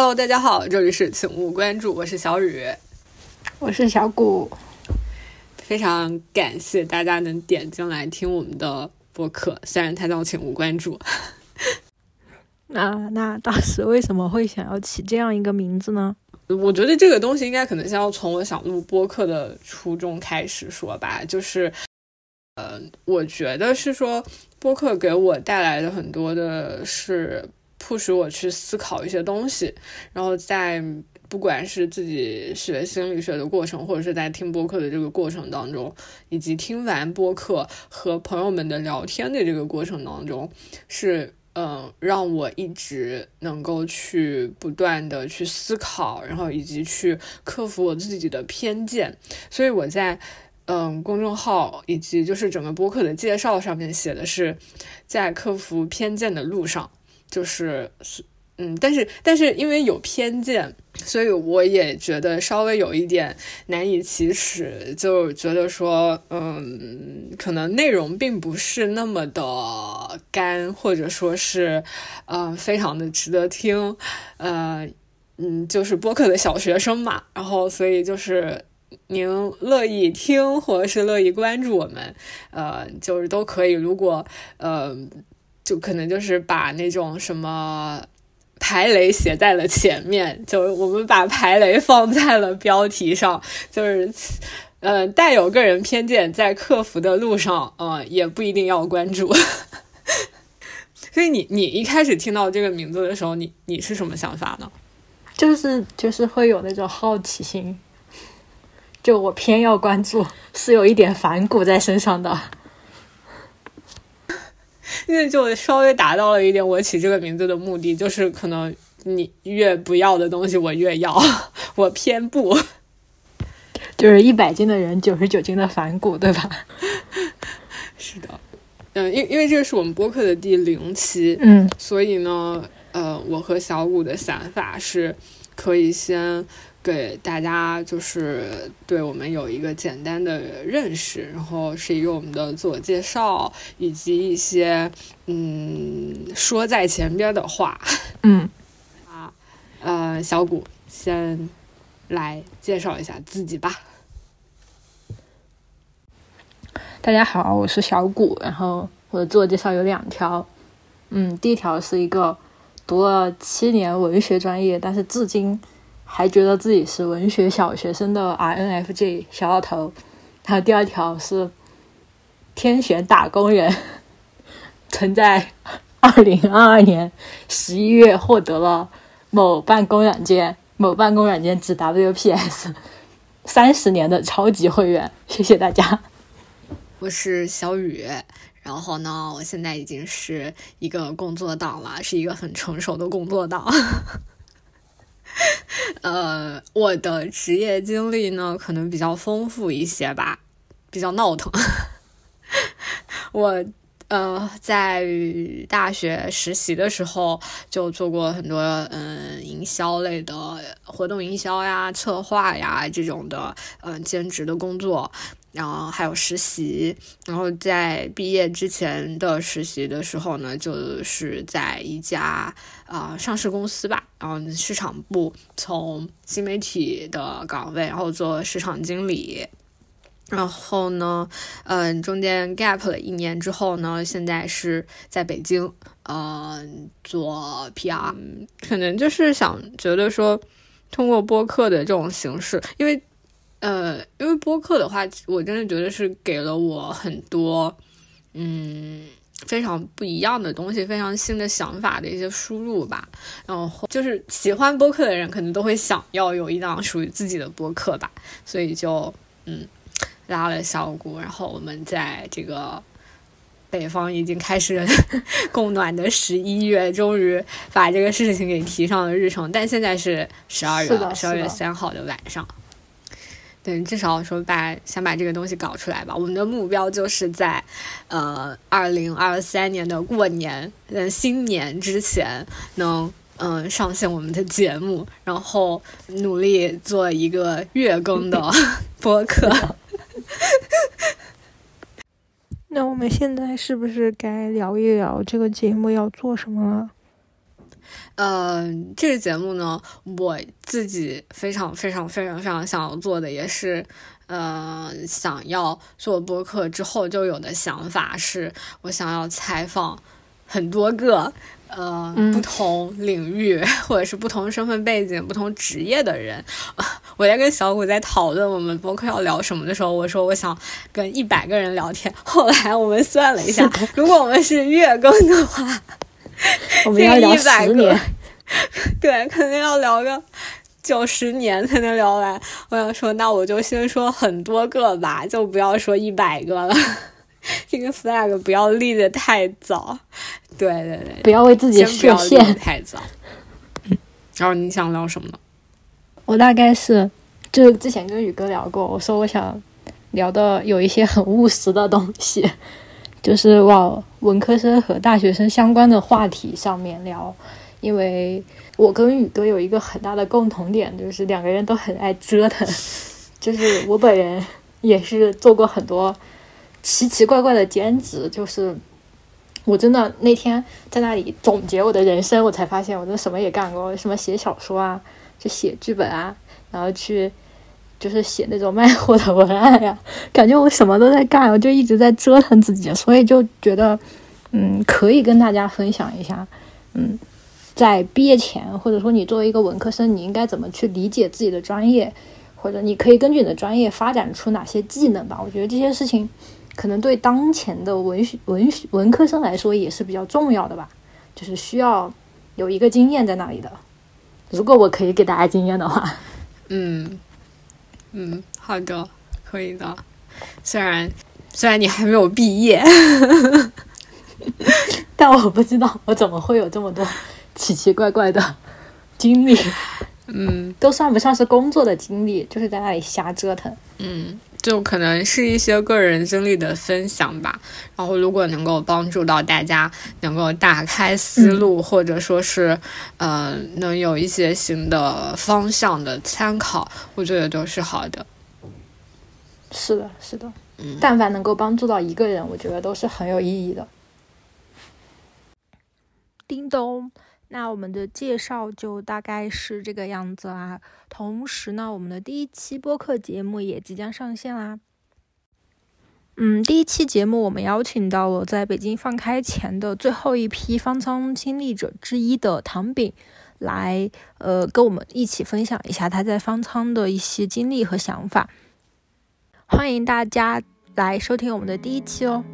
Hello，大家好，这里是请勿关注，我是小雨，我是小谷，非常感谢大家能点进来听我们的播客，虽然它叫请勿关注。那那当时为什么会想要起这样一个名字呢？我觉得这个东西应该可能先要从我想录播客的初衷开始说吧，就是，呃，我觉得是说播客给我带来的很多的是迫使我去思考一些东西，然后在不管是自己学心理学的过程，或者是在听播客的这个过程当中，以及听完播客和朋友们的聊天的这个过程当中，是。嗯，让我一直能够去不断的去思考，然后以及去克服我自己的偏见。所以我在嗯公众号以及就是整个播客的介绍上面写的是，在克服偏见的路上，就是。嗯，但是但是因为有偏见，所以我也觉得稍微有一点难以启齿，就觉得说，嗯，可能内容并不是那么的干，或者说是，呃，非常的值得听，呃，嗯，就是播客的小学生嘛，然后所以就是您乐意听或者是乐意关注我们，呃，就是都可以。如果呃，就可能就是把那种什么。排雷写在了前面，就是我们把排雷放在了标题上，就是，嗯，带有个人偏见，在克服的路上，嗯，也不一定要关注。所以你你一开始听到这个名字的时候，你你是什么想法呢？就是就是会有那种好奇心，就我偏要关注，是有一点反骨在身上的。因为就稍微达到了一点我起这个名字的目的，就是可能你越不要的东西我越要，我偏不，就是一百斤的人九十九斤的反骨，对吧？是的，嗯，因因为这个是我们播客的第零期，嗯，所以呢，呃，我和小谷的想法是可以先。给大家就是对我们有一个简单的认识，然后是一个我们的自我介绍，以及一些嗯说在前边的话。嗯 啊呃，小谷先来介绍一下自己吧。大家好，我是小谷，然后我的自我介绍有两条。嗯，第一条是一个读了七年文学专业，但是至今。还觉得自己是文学小学生的 INFJ 小老头，还有第二条是天选打工人，曾在二零二二年十一月获得了某办公软件某办公软件之 WPS 三十年的超级会员，谢谢大家。我是小雨，然后呢，我现在已经是一个工作党了，是一个很成熟的工作党。呃，我的职业经历呢，可能比较丰富一些吧，比较闹腾。我呃，在大学实习的时候就做过很多嗯营销类的活动营销呀、策划呀这种的嗯兼职的工作。然后还有实习，然后在毕业之前的实习的时候呢，就是在一家啊上市公司吧，然后市场部从新媒体的岗位，然后做市场经理。然后呢，嗯，中间 gap 了一年之后呢，现在是在北京，嗯，做 PR，可能就是想觉得说，通过播客的这种形式，因为。呃，因为播客的话，我真的觉得是给了我很多，嗯，非常不一样的东西，非常新的想法的一些输入吧。然后就是喜欢播客的人，可能都会想要有一档属于自己的播客吧。所以就嗯，拉了小谷，然后我们在这个北方已经开始 供暖的十一月，终于把这个事情给提上了日程。但现在是十二月，十二月三号的晚上。对，至少说把想把这个东西搞出来吧。我们的目标就是在，呃，二零二三年的过年，嗯，新年之前能嗯上线我们的节目，然后努力做一个月更的 播客。那我们现在是不是该聊一聊这个节目要做什么了？呃，这个节目呢，我自己非常非常非常非常想要做的，也是呃想要做播客之后就有的想法，是我想要采访很多个呃不同领域或者是不同身份背景、不同职业的人。我在跟小谷在讨论我们播客要聊什么的时候，我说我想跟一百个人聊天。后来我们算了一下，如果我们是月更的话。我们要聊十年，对，肯定要聊个九十年才能聊完。我想说，那我就先说很多个吧，就不要说一百个了。这个 flag 不要立的太早，对对对，不要为自己设限太早。然后你想聊什么呢？我大概是就是之前跟宇哥聊过，我说我想聊的有一些很务实的东西。就是往文科生和大学生相关的话题上面聊，因为我跟宇哥有一个很大的共同点，就是两个人都很爱折腾。就是我本人也是做过很多奇奇怪怪的兼职，就是我真的那天在那里总结我的人生，我才发现我真的什么也干过，什么写小说啊，就写剧本啊，然后去。就是写那种卖货的文案呀，感觉我什么都在干，我就一直在折腾自己，所以就觉得，嗯，可以跟大家分享一下，嗯，在毕业前，或者说你作为一个文科生，你应该怎么去理解自己的专业，或者你可以根据你的专业发展出哪些技能吧？我觉得这些事情可能对当前的文学文学文科生来说也是比较重要的吧，就是需要有一个经验在那里的。如果我可以给大家经验的话，嗯。嗯，好的，可以的。虽然虽然你还没有毕业，但我不知道我怎么会有这么多奇奇怪怪的经历。嗯，都算不上是工作的经历，就是在那里瞎折腾。嗯，就可能是一些个人经历的分享吧。然后，如果能够帮助到大家，能够打开思路，或者说是，呃，能有一些新的方向的参考，我觉得都是好的。是的，是的。嗯，但凡能够帮助到一个人，我觉得都是很有意义的。叮咚。那我们的介绍就大概是这个样子啦。同时呢，我们的第一期播客节目也即将上线啦。嗯，第一期节目我们邀请到了在北京放开前的最后一批方舱亲历者之一的唐饼，来呃跟我们一起分享一下他在方舱的一些经历和想法。欢迎大家来收听我们的第一期哦。